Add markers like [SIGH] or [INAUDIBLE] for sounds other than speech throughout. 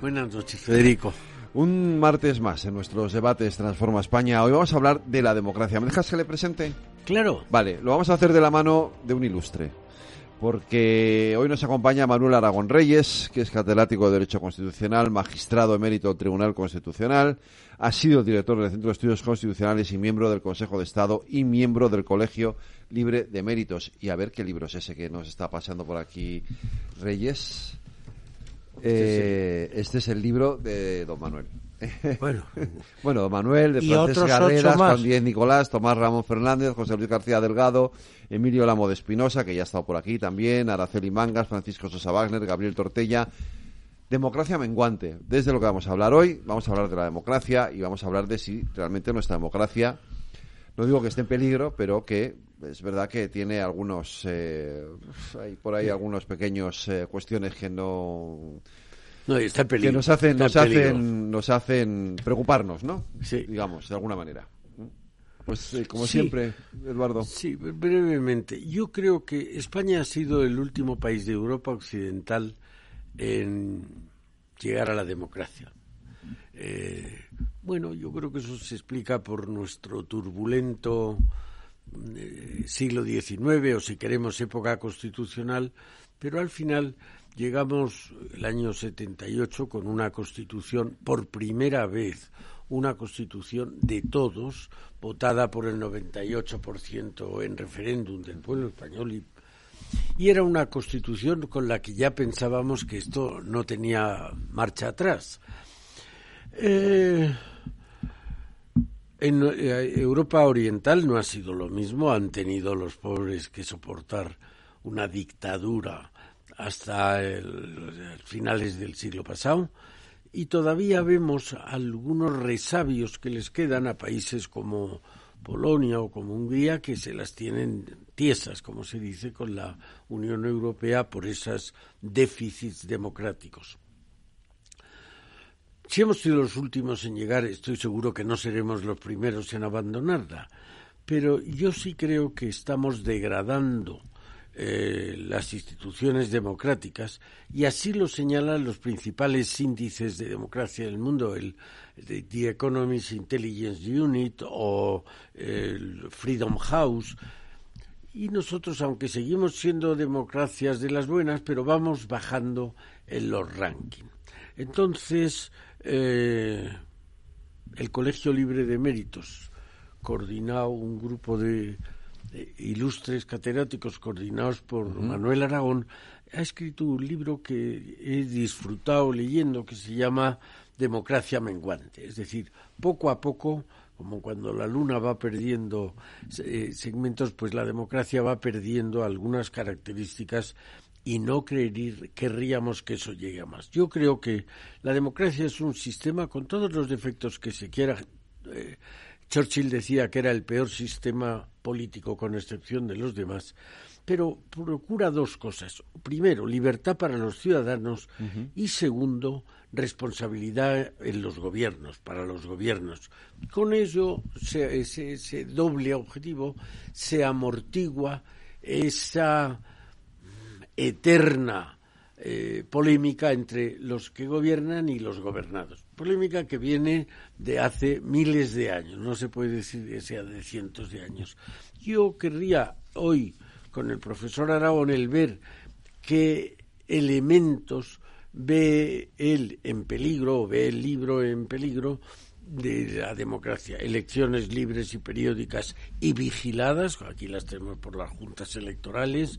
Buenas noches, Federico. Un martes más en nuestros debates Transforma España. Hoy vamos a hablar de la democracia. ¿Me dejas que le presente? Claro. Vale, lo vamos a hacer de la mano de un ilustre. Porque hoy nos acompaña Manuel Aragón Reyes, que es catedrático de Derecho Constitucional, magistrado emérito del Tribunal Constitucional, ha sido director del Centro de Estudios Constitucionales y miembro del Consejo de Estado y miembro del Colegio Libre de Méritos. Y a ver qué libro es ese que nos está pasando por aquí, Reyes. Eh, este es el libro de don Manuel. [LAUGHS] Bueno, bueno, don Manuel, de ocho más. Juan Díez Nicolás, Tomás Ramón Fernández, José Luis García Delgado, Emilio Lamo de Espinosa, que ya ha estado por aquí también, Araceli Mangas, Francisco Sosa Wagner, Gabriel Tortella. Democracia menguante. Desde lo que vamos a hablar hoy, vamos a hablar de la democracia y vamos a hablar de si realmente nuestra democracia, no digo que esté en peligro, pero que es verdad que tiene algunos, eh, hay por ahí algunos pequeños eh, cuestiones que no no, está peligro. que nos hacen está nos peligro. hacen nos hacen preocuparnos no Sí. digamos de alguna manera pues eh, como Sí. siempre Eduardo Sí, brevemente. Yo creo que España ha sido el último país de Europa Occidental en llegar a la democracia. Eh, bueno, yo creo que eso se explica por nuestro turbulento siglo XIX o si queremos época constitucional, pero al final llegamos el año 78 con una constitución por primera vez, una constitución de todos, votada por el 98% en referéndum del pueblo español y y era una constitución con la que ya pensábamos que esto no tenía marcha atrás. Eh, en eh, Europa Oriental no ha sido lo mismo, han tenido los pobres que soportar una dictadura hasta el- el finales del siglo pasado y todavía vemos algunos resabios que les quedan a países como Polonia o como Hungría que se las tienen tiesas, como se dice, con la Unión Europea por esos déficits democráticos. Si hemos sido los últimos en llegar, estoy seguro que no seremos los primeros en abandonarla. Pero yo sí creo que estamos degradando eh, las instituciones democráticas y así lo señalan los principales índices de democracia del mundo, el de The Economist Intelligence Unit o el Freedom House. Y nosotros, aunque seguimos siendo democracias de las buenas, pero vamos bajando en los rankings. Entonces, eh, el Colegio Libre de Méritos, coordinado un grupo de, ilustres catedráticos coordinados por Manuel Aragón, ha escrito un libro que he disfrutado leyendo que se llama Democracia Menguante. Es decir, poco a poco, como cuando la luna va perdiendo eh, segmentos, pues la democracia va perdiendo algunas características y no creer- querríamos que eso llegue a más. Yo creo que la democracia es un sistema con todos los defectos que se quiera. eh, Churchill decía que era el peor sistema político con excepción de los demás, pero procura dos cosas. Primero, libertad para los ciudadanos y segundo, responsabilidad en los gobiernos, para los gobiernos. Con ello, se- ese, ese doble objetivo se amortigua esa eterna eh, polémica entre los que gobiernan y los gobernados. Polémica que viene de hace miles de años, no se puede decir que sea de cientos de años. Yo querría hoy, con el profesor Aragón, el ver qué elementos ve él en peligro, ve el libro en peligro de la democracia. Elecciones libres y periódicas y vigiladas, aquí las tenemos por las juntas electorales,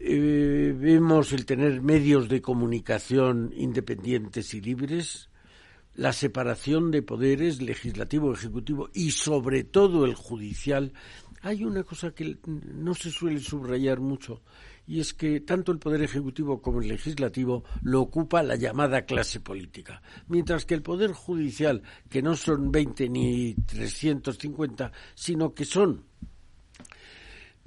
eh, vemos el tener medios de comunicación independientes y libres, la separación de poderes legislativo, ejecutivo y sobre todo el judicial. Hay una cosa que no se suele subrayar mucho y es que tanto el Poder Ejecutivo como el Legislativo lo ocupa la llamada clase política, mientras que el Poder Judicial, que no son 20 ni 350, sino que son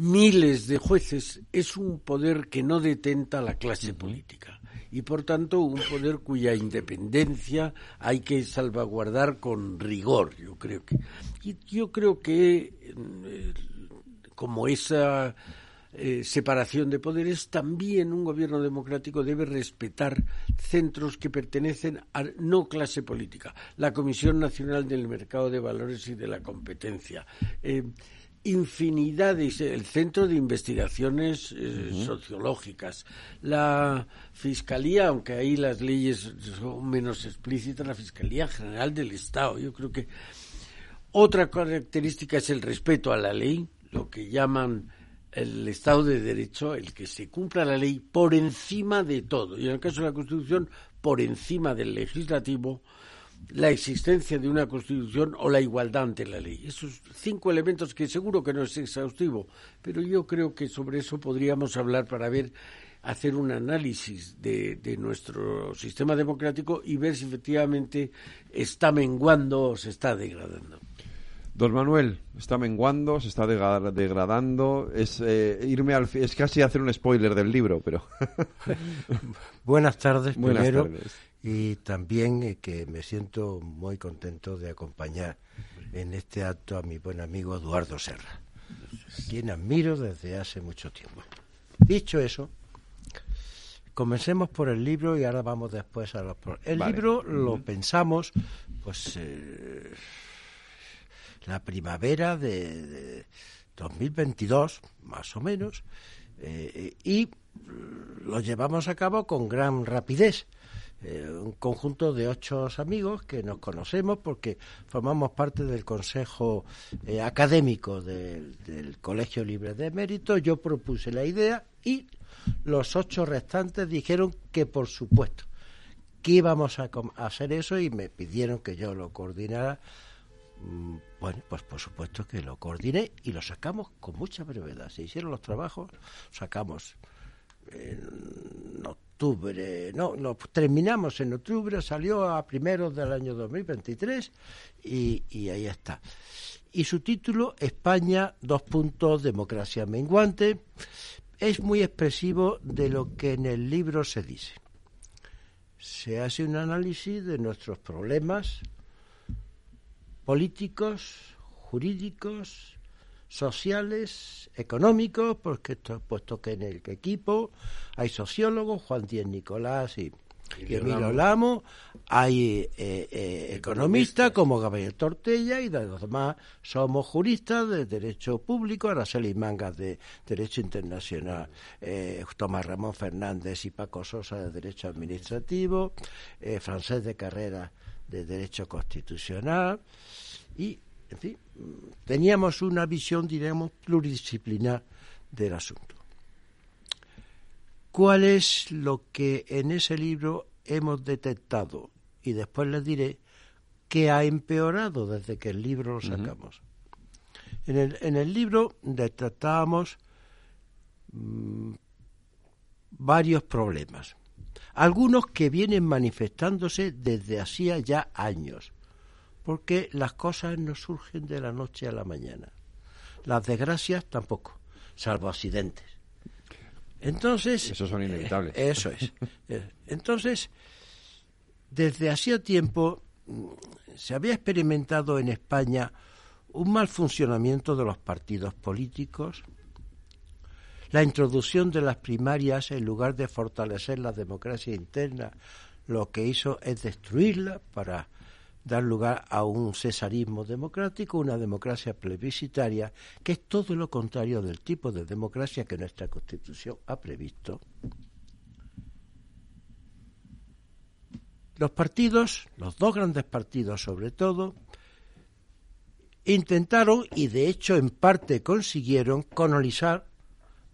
miles de jueces, es un poder que no detenta la clase política y por tanto un poder cuya independencia hay que salvaguardar con rigor, yo creo que. Y yo creo que eh, como esa eh, separación de poderes, también un gobierno democrático debe respetar centros que pertenecen a no clase política. La Comisión Nacional del Mercado de Valores y de la Competencia. Eh, infinidades, el Centro de Investigaciones eh, Sociológicas, la Fiscalía, aunque ahí las leyes son menos explícitas, la Fiscalía General del Estado. Yo creo que otra característica es el respeto a la ley, lo que llaman el Estado de Derecho, el que se cumpla la ley por encima de todo, y en el caso de la Constitución, por encima del legislativo, la existencia de una Constitución o la igualdad ante la ley. Esos cinco elementos que seguro que no es exhaustivo, pero yo creo que sobre eso podríamos hablar para ver hacer un análisis de, de, nuestro sistema democrático y ver si efectivamente está menguando o se está degradando. Don Manuel, está menguando, se está degradando. Es eh, irme al es casi hacer un spoiler del libro, pero. [LAUGHS] Buenas tardes, Buenas primero. Tardes. Y también eh, que me siento muy contento de acompañar en este acto a mi buen amigo Eduardo Serra, quien admiro desde hace mucho tiempo. Dicho eso, comencemos por el libro y ahora vamos después a los. El libro lo pensamos, pues. Eh, la primavera de, 2022, más o menos, eh, y lo llevamos a cabo con gran rapidez. Eh, un conjunto de ocho amigos que nos conocemos porque formamos parte del consejo eh, académico del, Colegio Libre de Mérito. Yo propuse la idea y los ocho restantes dijeron que por supuesto que íbamos a hacer eso y me pidieron que yo lo coordinara Mm, bueno, pues por supuesto que lo coordiné y lo sacamos con mucha brevedad. Se hicieron los trabajos, sacamos en octubre, no, lo terminamos en octubre, salió a primeros del año 2023 y, y ahí está. Y su título, España, dos puntos, democracia menguante, es muy expresivo de lo que en el libro se dice. Se hace un análisis de nuestros problemas, políticos, jurídicos, sociales, económicos, porque esto, puesto que en el equipo hay sociólogos, Juan Díaz Nicolás y, Emilio Lamo, hay eh, eh, economistas. como Gabriel Tortella y los demás somos juristas de Derecho Público, Araceli Mangas de Derecho Internacional, eh, Tomás Ramón Fernández y Paco Sosa de Derecho Administrativo, Francés de Carrera de Derecho Constitucional y, en fin, teníamos una visión, diremos, pluridisciplinar del asunto. ¿Cuál es lo que en ese libro hemos detectado? Y después les diré qué ha empeorado desde que el libro lo sacamos. en, el, en el libro detectábamos mm, varios problemas algunos que vienen manifestándose desde hacía ya años, porque las cosas no surgen de la noche a la mañana. Las desgracias tampoco, salvo accidentes. Entonces. Esos son inevitables. Eh, eso es. Eh, entonces, desde hacía tiempo mm, se había experimentado en España un mal funcionamiento de los partidos políticos, la introducción de las primarias, en lugar de fortalecer la democracia interna, lo que hizo es destruirla para dar lugar a un cesarismo democrático, una democracia plebiscitaria, que es todo lo contrario del tipo de democracia que nuestra Constitución ha previsto. Los partidos, los dos grandes partidos sobre todo, intentaron y de hecho en parte consiguieron colonizar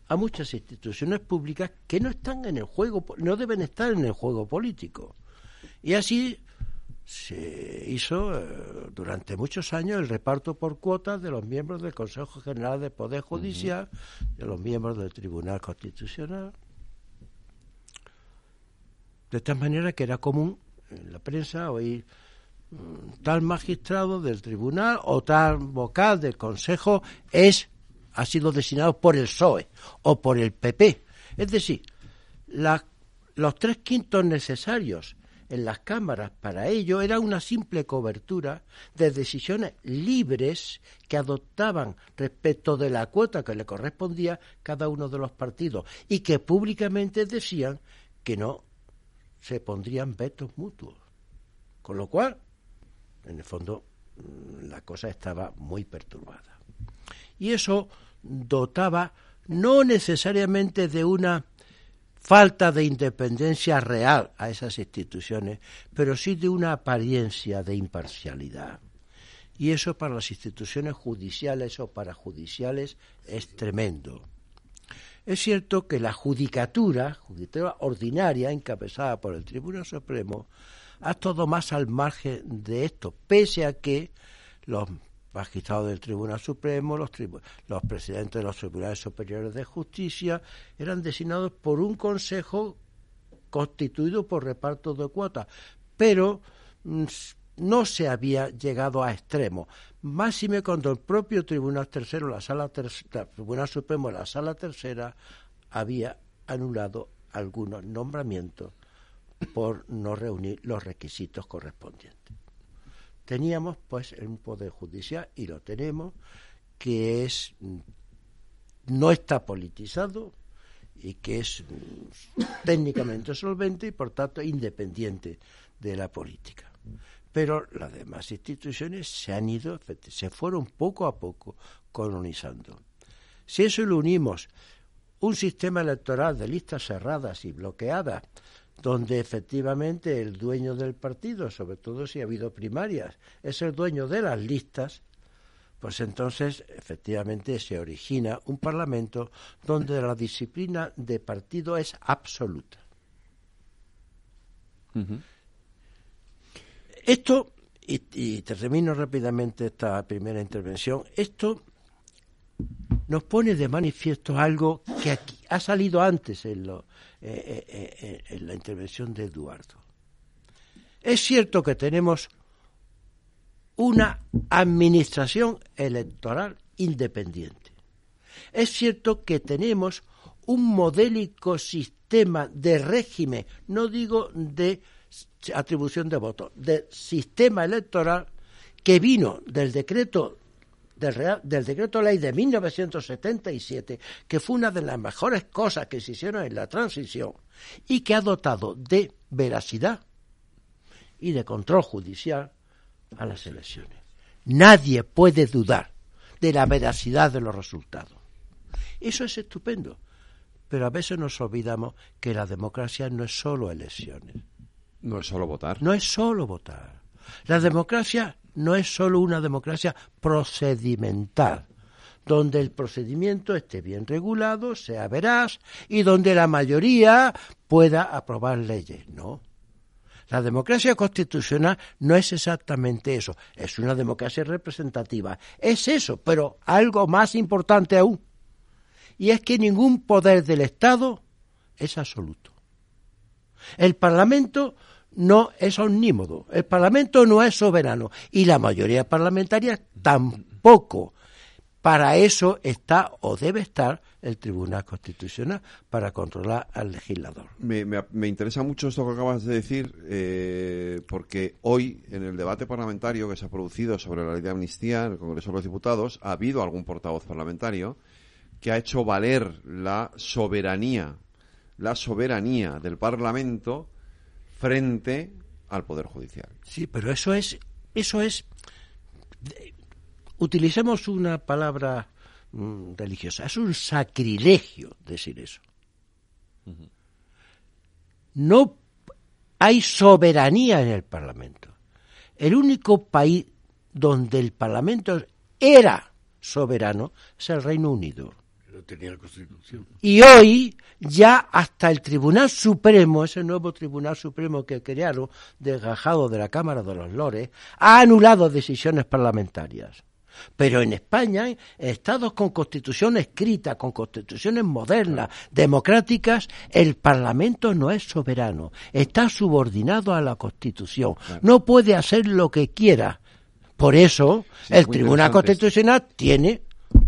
a muchas instituciones públicas que no están en el juego, no deben estar en el juego político. Y así se hizo eh, durante muchos años el reparto por cuotas de los miembros del Consejo General de Poder Judicial, de los miembros del Tribunal Constitucional. De tal manera que era común en la prensa oír mm, tal magistrado del tribunal o tal vocal del Consejo es ha sido designado por el PSOE o por el PP. Es decir, los tres quintos necesarios en las cámaras para ello era una simple cobertura de decisiones libres que adoptaban respecto de la cuota que le correspondía cada uno de los partidos y que públicamente decían que no se pondrían vetos mutuos. Con lo cual, en el fondo, mm, la cosa estaba muy perturbada. Y eso dotaba no necesariamente de una falta de independencia real a esas instituciones, pero sí de una apariencia de imparcialidad. Y eso para las instituciones judiciales o parajudiciales es tremendo. Es cierto que la judicatura, judicatura ordinaria, encabezada por el Tribunal Supremo, ha estado más al margen de esto, pese a que los magistrados del Tribunal Supremo, los, presidentes de los tribunales superiores de justicia, eran designados por un consejo constituido por reparto de cuotas, pero mm, no se había llegado a extremo. Máxime cuando el propio Tribunal Tercero, la Sala Tribunal Supremo, la Sala Tercera, había anulado algunos nombramientos por no reunir los requisitos correspondientes teníamos pues un poder judicial y lo tenemos que es no está politizado y que es técnicamente solvente y por tanto independiente de la política. Pero las demás instituciones se han ido, se fueron poco a poco colonizando. Si eso lo unimos un sistema electoral de listas cerradas y bloqueadas donde efectivamente el dueño del partido, sobre todo si ha habido primarias, es el dueño de las listas, pues entonces efectivamente se origina un parlamento donde la disciplina de partido es absoluta. Esto, y, y termino rápidamente esta primera intervención, esto nos pone de manifiesto algo que aquí ha salido antes en, lo, eh, eh, eh, en la intervención de Eduardo. Es cierto que tenemos una administración electoral independiente. Es cierto que tenemos un modélico sistema de régimen, no digo de atribución de votos, de sistema electoral que vino del decreto del, del decreto ley de 1977, que fue una de las mejores cosas que se hicieron en la transición y que ha dotado de veracidad y de control judicial a las elecciones. Nadie puede dudar de la veracidad de los resultados. Eso es estupendo, pero a veces nos olvidamos que la democracia no es solo elecciones. No es solo votar. No es solo votar. La democracia no es solo una democracia procedimental, donde el procedimiento esté bien regulado, sea veraz y donde la mayoría pueda aprobar leyes. No. La democracia constitucional no es exactamente eso, es una democracia representativa. Es eso, pero algo más importante aún. Y es que ningún poder del Estado es absoluto. El Parlamento no es omnímodo, el Parlamento no es soberano y la mayoría parlamentaria tampoco. Para eso está o debe estar el Tribunal Constitucional, para controlar al legislador. Me, interesa mucho esto que acabas de decir, eh, porque hoy, en el debate parlamentario que se ha producido sobre la ley de amnistía en el Congreso de los Diputados, ha habido algún portavoz parlamentario que ha hecho valer la soberanía, la soberanía del Parlamento frente al Poder Judicial. Sí, pero eso es, eso es, utilicemos una palabra mm, religiosa, es un sacrilegio decir eso. No hay soberanía en el Parlamento. El único país donde el Parlamento era soberano es el Reino Unido. Pero tenía constitución. Y hoy ya hasta el Tribunal Supremo, ese nuevo Tribunal Supremo que crearon, desgajado de la Cámara de los Lores, ha anulado decisiones parlamentarias. Pero en España, en estados con constitución escrita, con constituciones modernas, democráticas, el Parlamento no es soberano, está subordinado a la Constitución, no puede hacer lo que quiera. Por eso, el Tribunal Constitucional tiene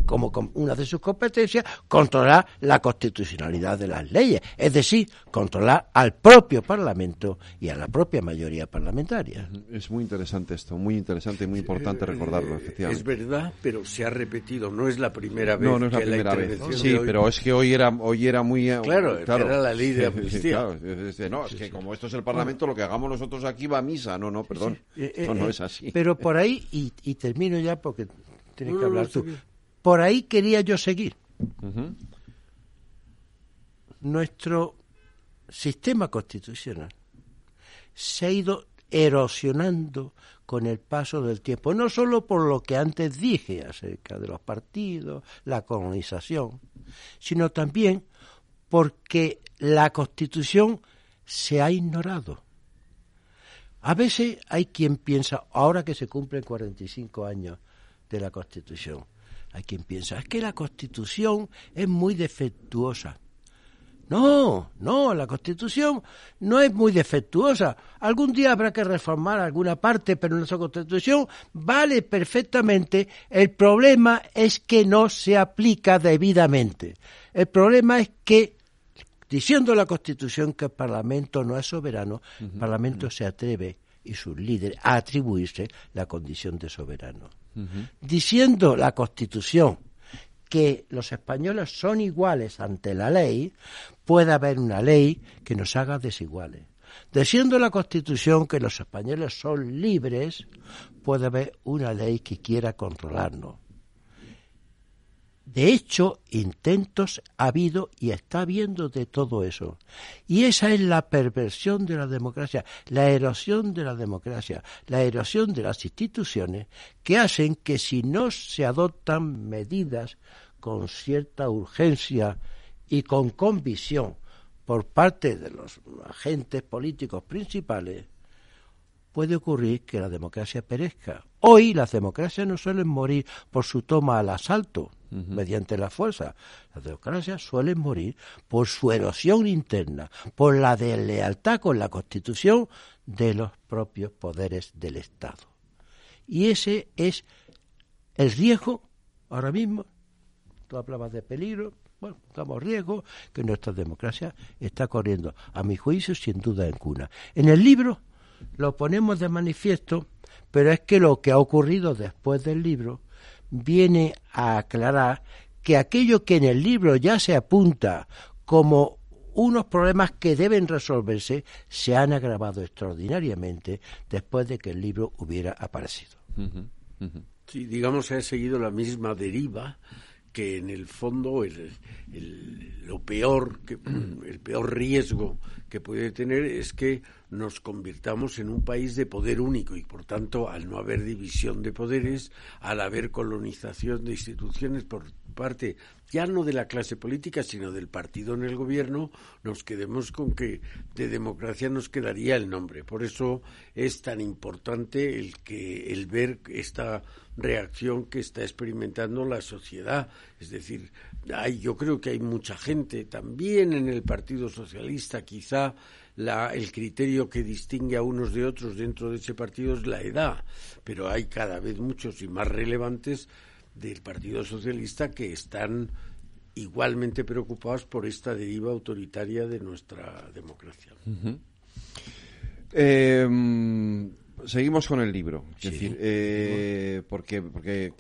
como una de sus competencias, controlar la constitucionalidad de las leyes, es decir, controlar al propio Parlamento y a la propia mayoría parlamentaria. Es muy interesante esto, muy interesante y muy importante recordarlo, efectivamente. Es verdad, pero se ha repetido, no es la primera vez. No, no es la primera vez. Sí, pero es que hoy era, hoy era muy... Eh, claro, era la ley de [LAUGHS] amnistía. no, es que como esto es el Parlamento, lo que hagamos nosotros aquí va a misa. No, no, perdón, eh, no eh, es así. Pero por ahí, y, termino ya porque tienes que hablar tú. Por ahí quería yo seguir. Nuestro sistema constitucional se ha ido erosionando con el paso del tiempo, no solo por lo que antes dije acerca de los partidos, la colonización, sino también porque la Constitución se ha ignorado. A veces hay quien piensa, ahora que se cumplen 45 años de la Constitución, hay quien piensa, es que la Constitución es muy defectuosa. No, no, la Constitución no es muy defectuosa. Algún día habrá que reformar alguna parte, pero nuestra Constitución vale perfectamente. El problema es que no se aplica debidamente. El problema es que, diciendo la Constitución que el Parlamento no es soberano, el Parlamento se atreve y sus líderes a atribuirse la condición de soberano diciendo la Constitución que los españoles son iguales ante la ley, puede haber una ley que nos haga desiguales. Diciendo la Constitución que los españoles son libres, puede haber una ley que quiera controlarnos. De hecho, intentos ha habido y está habiendo de todo eso. Y esa es la perversión de la democracia, la erosión de la democracia, la erosión de las instituciones que hacen que si no se adoptan medidas con cierta urgencia y con convicción por parte de los agentes políticos principales, puede ocurrir que la democracia perezca. Hoy las democracias no suelen morir por su toma al asalto, mediante la fuerza. Las democracias suelen morir por su erosión interna, por la deslealtad con la Constitución de los propios poderes del Estado. Y ese es el riesgo ahora mismo. Tú hablabas de peligro, bueno, estamos riesgo que nuestra democracia está corriendo, a mi juicio, sin duda en cuna. En el libro lo ponemos de manifiesto, pero es que lo que ha ocurrido después del libro viene a aclarar que aquello que en el libro ya se apunta como unos problemas que deben resolverse se han agravado extraordinariamente después de que el libro hubiera aparecido. Sí, digamos, se ha seguido la misma deriva que en el fondo el, lo peor, que, [CLEARS THROAT] el peor riesgo que puede tener es que nos convirtamos en un país de poder único y por tanto al no haber división de poderes, al haber colonización de instituciones por parte ya no de la clase política sino del partido en el gobierno, nos quedemos con que de democracia nos quedaría el nombre. Por eso es tan importante el que el ver esta reacción que está experimentando la sociedad, es decir, hay, yo creo que hay mucha gente también en el Partido Socialista quizá el criterio que distingue a unos de otros dentro de ese partido es la edad, pero hay cada vez muchos y más relevantes del Partido Socialista que están igualmente preocupados por esta deriva autoritaria de nuestra democracia. Em, seguimos con el libro, decir, eh, porque, porque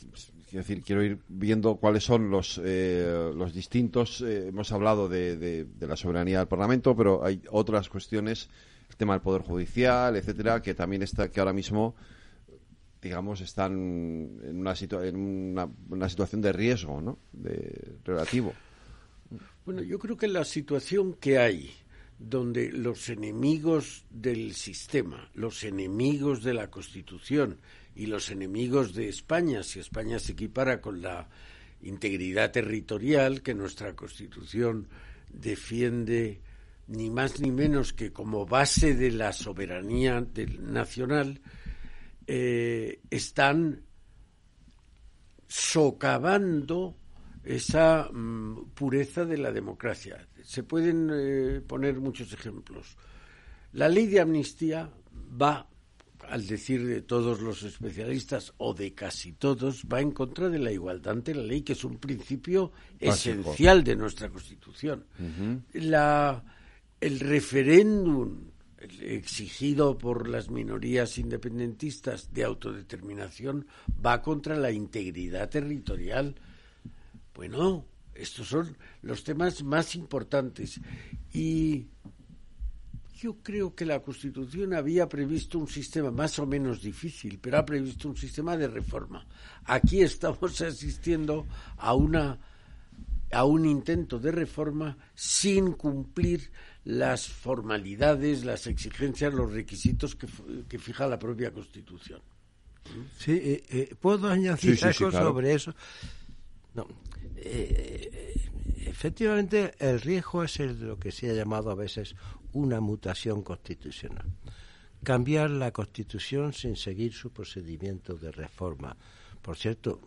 decir, quiero ir viendo cuáles son los, eh, los distintos. Eh, hemos hablado de, de, la soberanía del Parlamento, pero hay otras cuestiones, el tema del Poder Judicial, etcétera, que también está, que ahora mismo, digamos, están en una, en una, situación de riesgo, ¿no? De, relativo. Bueno, yo creo que la situación que hay donde los enemigos del sistema, los enemigos de la Constitución y los enemigos de España, si España se equipara con la integridad territorial que nuestra Constitución defiende ni más ni menos que como base de la soberanía nacional, eh, están socavando esa mm, pureza de la democracia. Se pueden eh, poner muchos ejemplos. La ley de amnistía va, al decir de todos los especialistas o de casi todos, va en contra de la igualdad ante la ley, que es un principio esencial de nuestra Constitución. la, el referéndum exigido por las minorías independentistas de autodeterminación va contra la integridad territorial. Bueno, estos son los temas más importantes. Y yo creo que la Constitución había previsto un sistema más o menos difícil, pero ha previsto un sistema de reforma. Aquí estamos [LAUGHS] asistiendo a una a un intento de reforma sin cumplir las formalidades, las exigencias, los requisitos que, fija la propia Constitución. Sí, eh, eh, puedo añadir algo sobre eso. No, eh, efectivamente, el riesgo es el de lo que se ha llamado a veces una mutación constitucional. Cambiar la Constitución sin seguir su procedimiento de reforma. Por cierto,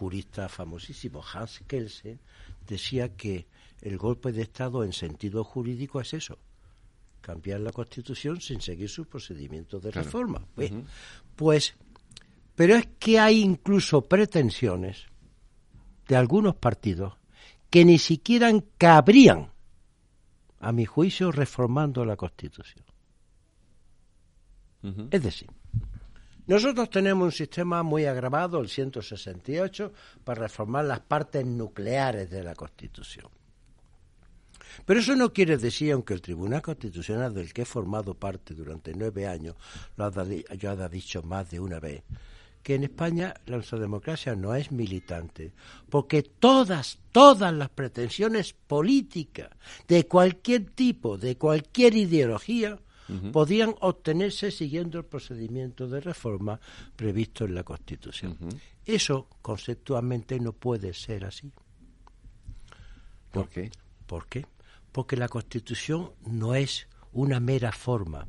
jurista famosísimo, Hans Kelsen, decía que el golpe de Estado en sentido jurídico es eso, cambiar la Constitución sin seguir su procedimiento de reforma. Pues, pero es que hay incluso pretensiones de algunos partidos que ni siquiera cabrían, a mi juicio, reformando la Constitución. Es decir, nosotros tenemos un sistema muy agravado, el 168, para reformar las partes nucleares de la Constitución. Pero eso no quiere decir, aunque el Tribunal Constitucional del que he formado parte durante nueve años lo ha, dicho más de una vez, que en España la democracia no es militante, porque todas, todas las pretensiones políticas de cualquier tipo, de cualquier ideología, podían obtenerse siguiendo el procedimiento de reforma previsto en la Constitución. Eso conceptualmente no puede ser así. ¿Por qué? ¿Por qué? Porque la Constitución no es una mera forma.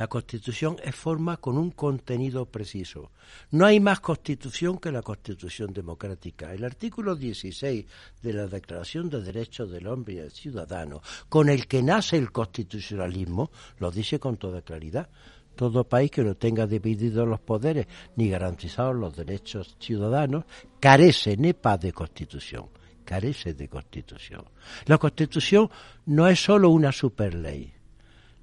La Constitución es forma con un contenido preciso. No hay más Constitución que la Constitución democrática. El artículo 16 de la Declaración de Derechos del Hombre y del Ciudadano, con el que nace el constitucionalismo, lo dice con toda claridad. Todo país que no tenga divididos los poderes ni garantizados los derechos ciudadanos carece nepa de Constitución carece de constitución. La constitución no es sólo una superley,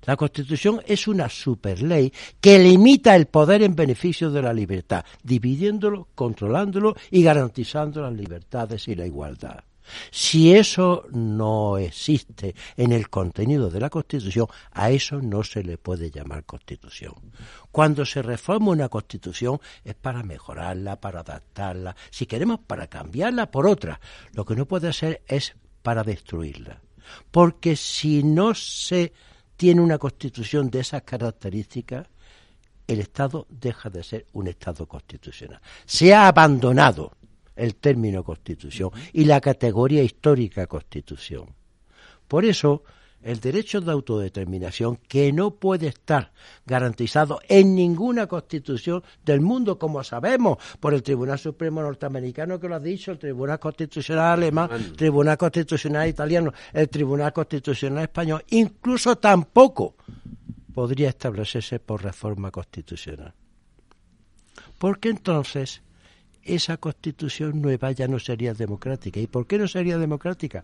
la Constitución es una superley que limita el poder en beneficio de la libertad, dividiéndolo, controlándolo y garantizando las libertades y la igualdad. Si eso no existe en el contenido de la Constitución, a eso no se le puede llamar Constitución. Cuando se reforma una Constitución es para mejorarla, para adaptarla, si queremos para cambiarla por otra. Lo que no puede ser es para destruirla. Porque si no se tiene una constitución de esas características, el Estado deja de ser un Estado constitucional. Se ha abandonado el término constitución y la categoría histórica constitución. Por eso, el derecho de autodeterminación, que no puede estar garantizado en ninguna constitución del mundo, como sabemos, por el Tribunal Supremo norteamericano que lo ha dicho, el Tribunal Constitucional alemán, el Tribunal Constitucional italiano, el Tribunal Constitucional español, incluso tampoco podría establecerse por reforma constitucional. Porque entonces esa constitución nueva ya no sería democrática. ¿Y por qué no sería democrática?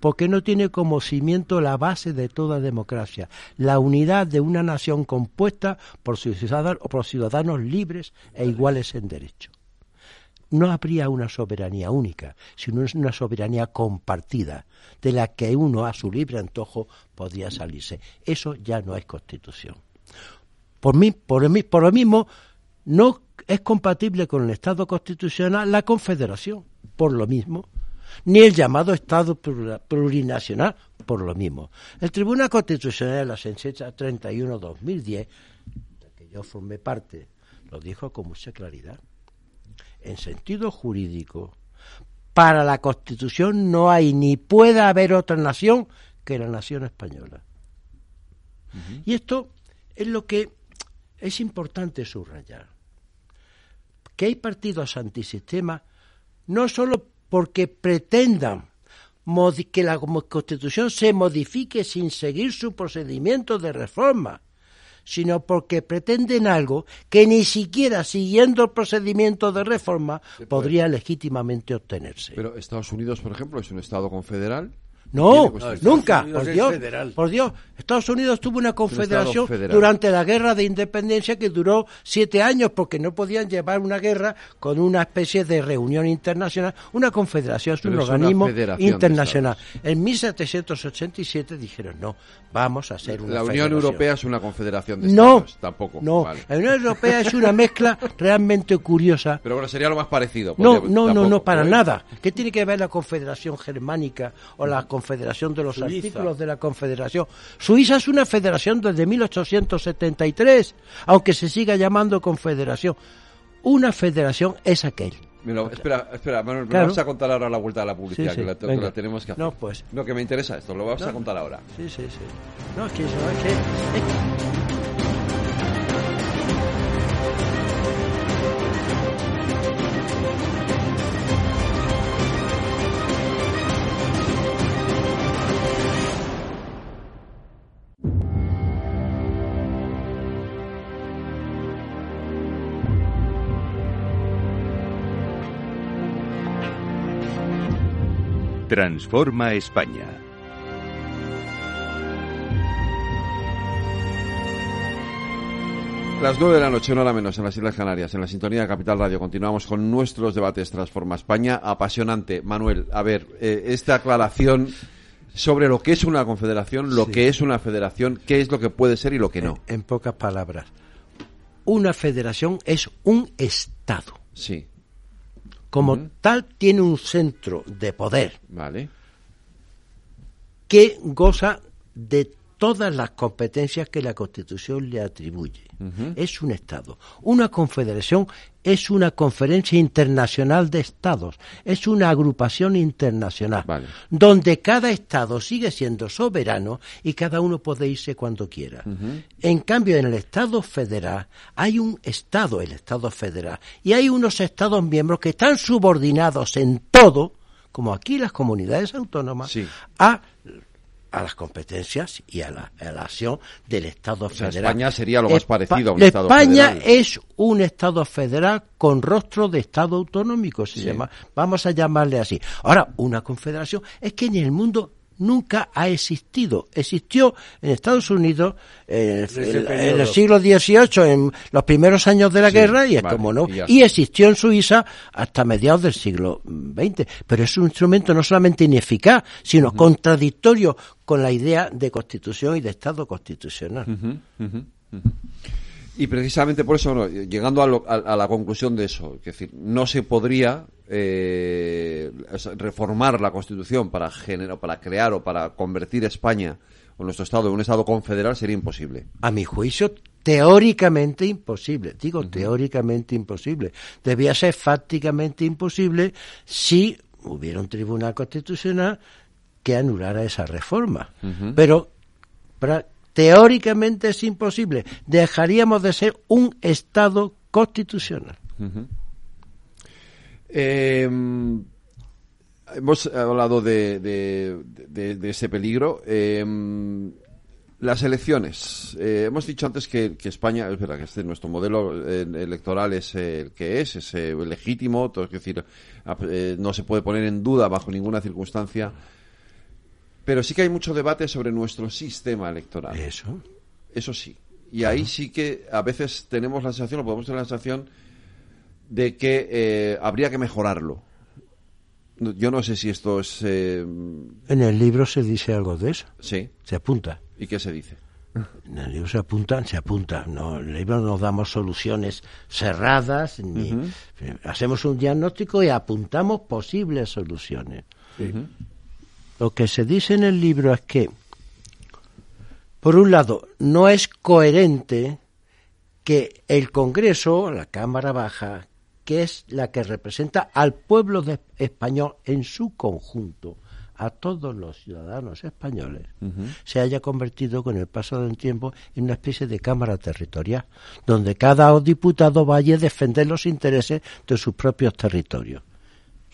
Porque no tiene como cimiento la base de toda democracia, la unidad de una nación compuesta por ciudadanos, por ciudadanos libres e iguales en derecho. No habría una soberanía única, sino una soberanía compartida, de la que uno a su libre antojo podría salirse. Eso ya no es constitución. Por, mí, por, por lo mismo, no es compatible con el Estado constitucional la Confederación, por lo mismo, ni el llamado Estado plurinacional, por lo mismo. El Tribunal Constitucional de la sentencia 31-2010, de que yo formé parte, lo dijo con mucha claridad. En sentido jurídico, para la Constitución no hay ni puede haber otra nación que la nación española. Y esto es lo que es importante subrayar. Que hay partidos antisistema no solo porque pretendan que la Constitución se modifique sin seguir su procedimiento de reforma, sino porque pretenden algo que ni siquiera siguiendo el procedimiento de reforma podría legítimamente obtenerse. Pero Estados Unidos, por ejemplo, es un Estado confederal no, nunca, por Dios, por Dios. Estados Unidos tuvo una confederación durante la guerra de independencia que duró siete años porque no podían llevar una guerra con una especie de reunión internacional. Una confederación es un organismo internacional. En 1787 dijeron, no, vamos a hacer una La Unión Europea es una confederación de no, tampoco. No, la Unión Europea es una mezcla [LAUGHS] realmente curiosa. Pero bueno, sería lo más parecido. No, no, no, no, para nada. ¿Qué tiene que ver la confederación germánica o la confederación Confederación de los artículos de la Confederación. Suiza es una federación desde 1873, aunque se siga llamando Confederación. Una federación es aquel. espera, espera, Manuel, me vas a contar ahora la vuelta de la publicidad, que, la, tenemos que hacer. No, pues. No, que me interesa esto, lo vas a contar ahora. Sí, sí, sí. No, es que eso, es que... Transforma España. Las nueve de la noche, una hora menos, en las Islas Canarias, en la sintonía de Capital Radio. Continuamos con nuestros debates Transforma España. Apasionante. Manuel, a ver, eh, esta aclaración sobre lo que es una confederación, lo que es una federación, qué es lo que puede ser y lo que no. En, en pocas palabras, una federación es un Estado. Sí como tal tiene un centro de poder vale. que goza de todas las competencias que la Constitución le atribuye. Es un Estado. Una confederación es una conferencia internacional de Estados, es una agrupación internacional, donde cada Estado sigue siendo soberano y cada uno puede irse cuando quiera. En cambio, en el Estado federal hay un Estado, el Estado federal, y hay unos Estados miembros que están subordinados en todo, como aquí las comunidades autónomas, a a las competencias y a la, acción del Estado federal. España sería lo más parecido a un Estado España es un Estado federal con rostro de Estado autonómico, se llama. Vamos a llamarle así. Ahora, una confederación es que en el mundo nunca ha existido. Existió en Estados Unidos en el siglo XVIII, en los primeros años de la guerra, y es como no. Y, existió en Suiza hasta mediados del siglo XX. Pero es un instrumento no solamente ineficaz, sino contradictorio con la idea de constitución y de Estado constitucional. Y precisamente por eso, llegando a, la conclusión de eso, es decir, no se podría eh, reformar la Constitución para, para crear o para convertir España o nuestro Estado en un Estado confederal sería imposible. A mi juicio, teóricamente imposible. Digo, teóricamente imposible. Debía ser fácticamente imposible si hubiera un tribunal constitucional que anulara esa reforma. Pero teóricamente es imposible. Dejaríamos de ser un Estado constitucional. Em, hemos hablado de, ese peligro. Em, las elecciones. Eh, hemos dicho antes que, España, es verdad que este, nuestro modelo eh, electoral es el que es, es eh, legítimo, es decir, no se puede poner en duda bajo ninguna circunstancia pero sí que hay mucho debate sobre nuestro sistema electoral. Eso. Eso sí. Y ahí sí que a veces tenemos la sensación, o podemos tener la sensación, de que eh, habría que mejorarlo. Yo no sé si esto es. Eh, en el libro se dice algo de eso. Sí. Se apunta. ¿Y qué se dice? En el libro se apunta, se apunta. No, en el libro no damos soluciones cerradas, ni hacemos un diagnóstico y apuntamos posibles soluciones. Lo que se dice en el libro es que, por un lado, no es coherente que el Congreso, la Cámara Baja, que es la que representa al pueblo de español en su conjunto, a todos los ciudadanos españoles, se haya convertido con el paso del tiempo en una especie de Cámara Territorial, donde cada diputado vaya a defender los intereses de sus propios territorios.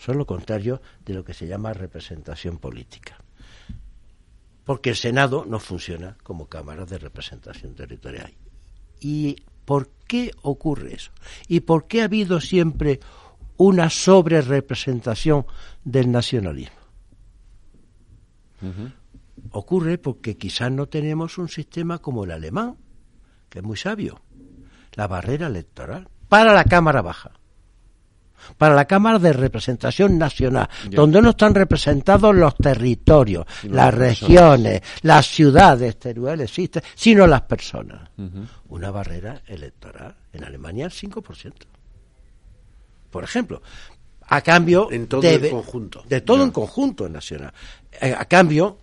Es lo contrario de lo que se llama representación política. Porque el Senado no funciona como Cámara de Representación Territorial. ¿Y por qué ocurre eso? ¿Y por qué ha habido siempre una sobrerepresentación del nacionalismo? Ocurre porque quizás no tenemos un sistema como el alemán, que es muy sabio. La barrera electoral para la Cámara Baja, para la Cámara de Representación Nacional, donde no están representados los territorios, las regiones, las ciudades, Teruel existe, sino las personas. Una barrera electoral en Alemania el 5%. Por ejemplo, a cambio en todo el conjunto. de todo un conjunto nacional. Eh, a cambio,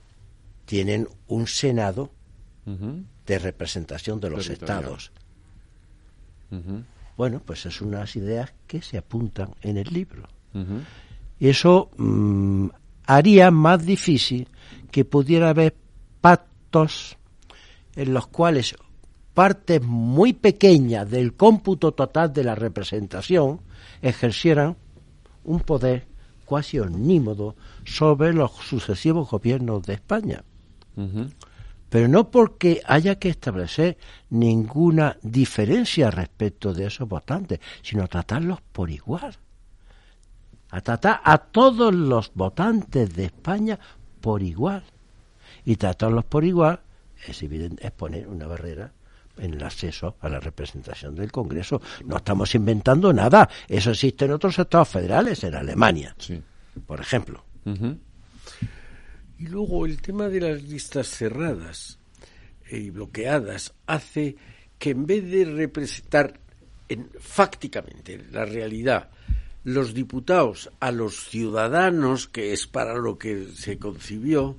tienen un Senado de representación de los estados. Bueno, pues es unas ideas que se apuntan en el libro. Y eso mm, haría más difícil que pudiera haber pactos en los cuales partes muy pequeñas del cómputo total de la representación ejercieran un poder cuasi omnímodo sobre los sucesivos gobiernos de España. Pero no porque haya que establecer ninguna diferencia respecto de esos votantes, sino tratarlos por igual. A tratar a todos los votantes de España por igual. Y tratarlos por igual es evidente, es poner una barrera en el acceso a la representación del Congreso. No estamos inventando nada. Eso existe en otros estados federales, en Alemania, por ejemplo. Y luego el tema de las listas cerradas y bloqueadas hace que en vez de representar en, fácticamente la realidad los diputados a los ciudadanos, que es para lo que se concibió,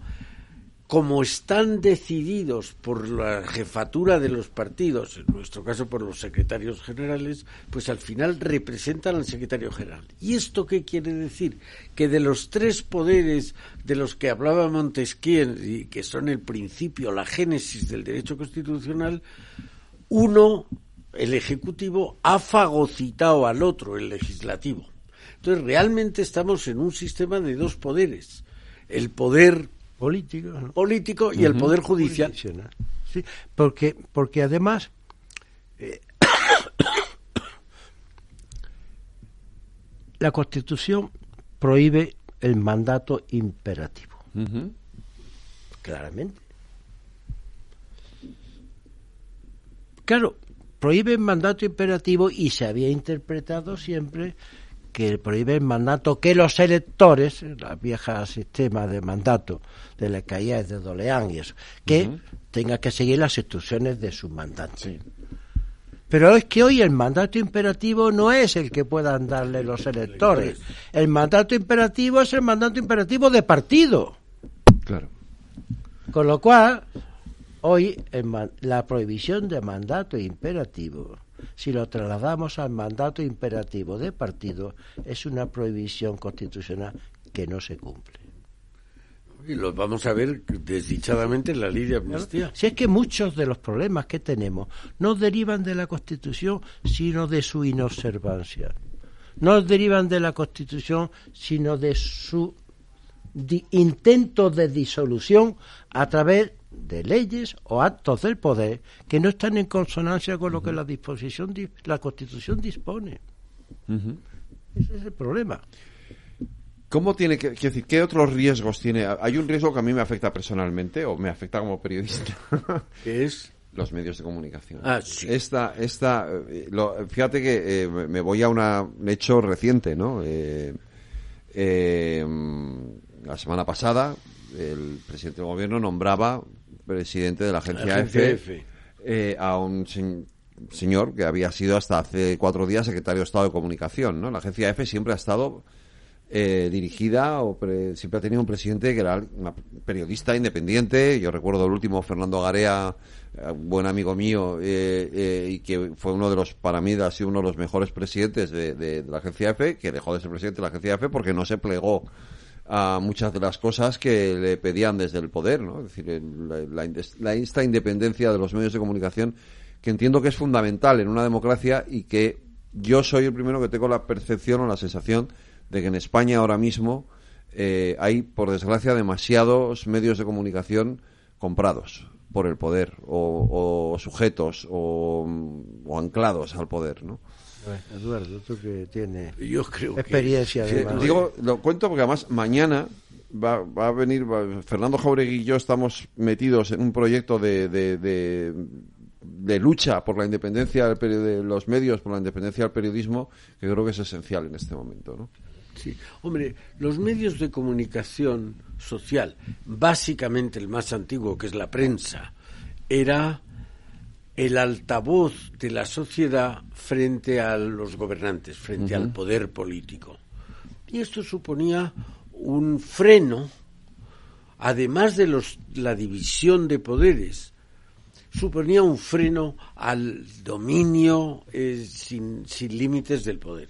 como están decididos por la jefatura de los partidos, en nuestro caso por los secretarios generales, pues al final representan al secretario general. ¿Y esto qué quiere decir? Que de los tres poderes de los que hablaba Montesquieu y que son el principio, la génesis del derecho constitucional, uno, el ejecutivo, ha fagocitado al otro, el legislativo. Entonces realmente estamos en un sistema de dos poderes. El poder político, político y el poder judicial. Sí, porque, porque además eh, [COUGHS] la Constitución prohíbe el mandato imperativo. Claramente. Claro, prohíbe el mandato imperativo y se había interpretado siempre que prohíbe el mandato que los electores, la vieja sistema de mandato de la caída de Doleán y eso, que tenga que seguir las instrucciones de su mandante. Pero es que hoy el mandato imperativo no es el que puedan darle los electores. El mandato imperativo es el mandato imperativo de partido. Claro. Con lo cual, hoy la prohibición de mandato imperativo si lo trasladamos al mandato imperativo de partido, es una prohibición constitucional que no se cumple. Y lo vamos a ver desdichadamente en la ley de amnistía. Si es que muchos de los problemas que tenemos no derivan de la Constitución, sino de su inobservancia. No derivan de la Constitución, sino de su intento de disolución a través de leyes o actos del poder que no están en consonancia con lo que la disposición la Constitución dispone. Ese es el problema. ¿Cómo tiene que, decir qué otros riesgos tiene? Hay un riesgo que a mí me afecta personalmente o me afecta como periodista. ¿Qué [LAUGHS] es? Los medios de comunicación. Ah, sí. Esta, esta, eh, fíjate que eh, me voy a un hecho reciente, ¿no? Eh, la semana pasada el presidente del gobierno nombraba presidente de la agencia, eh, a un señor que había sido hasta hace cuatro días secretario de Estado de Comunicación. ¿no? La agencia EFE siempre ha estado eh, dirigida o siempre ha tenido un presidente que era una periodista independiente. Yo recuerdo el último, Fernando Garea, eh, buen amigo mío, eh, y que fue uno de los, para mí, ha sido uno de los mejores presidentes de, la agencia EFE, que dejó de ser presidente de la agencia EFE porque no se plegó a muchas de las cosas que le pedían desde el poder, ¿no? Es decir, la, esta independencia de los medios de comunicación que entiendo que es fundamental en una democracia y que yo soy el primero que tengo la percepción o la sensación de que en España ahora mismo eh, hay, por desgracia, demasiados medios de comunicación comprados por el poder o, sujetos o, anclados al poder, ¿no? Eduardo, tú que tienes Yo creo experiencia. digo, lo cuento porque además mañana va, va a venir Fernando Jauregui y yo estamos metidos en un proyecto de, de, de, lucha por la independencia de los medios, por la independencia del periodismo, que creo que es esencial en este momento, ¿no? Sí. Hombre, los medios de comunicación social, básicamente el más antiguo, que es la prensa, era el altavoz de la sociedad frente a los gobernantes, frente al poder político. Y esto suponía un freno, además de los, la división de poderes, suponía un freno al dominio eh, sin, sin límites del poder.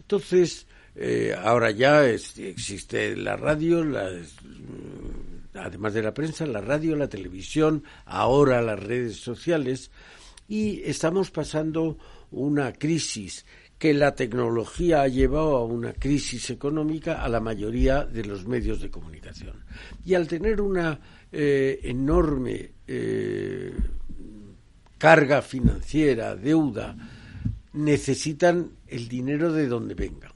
Entonces, eh, ahora ya existe la radio, además de la prensa, la radio, la televisión, ahora las redes sociales, y estamos pasando una crisis que la tecnología ha llevado a una crisis económica a la mayoría de los medios de comunicación. Y al tener una eh, enorme eh, carga financiera, deuda, necesitan el dinero de donde venga.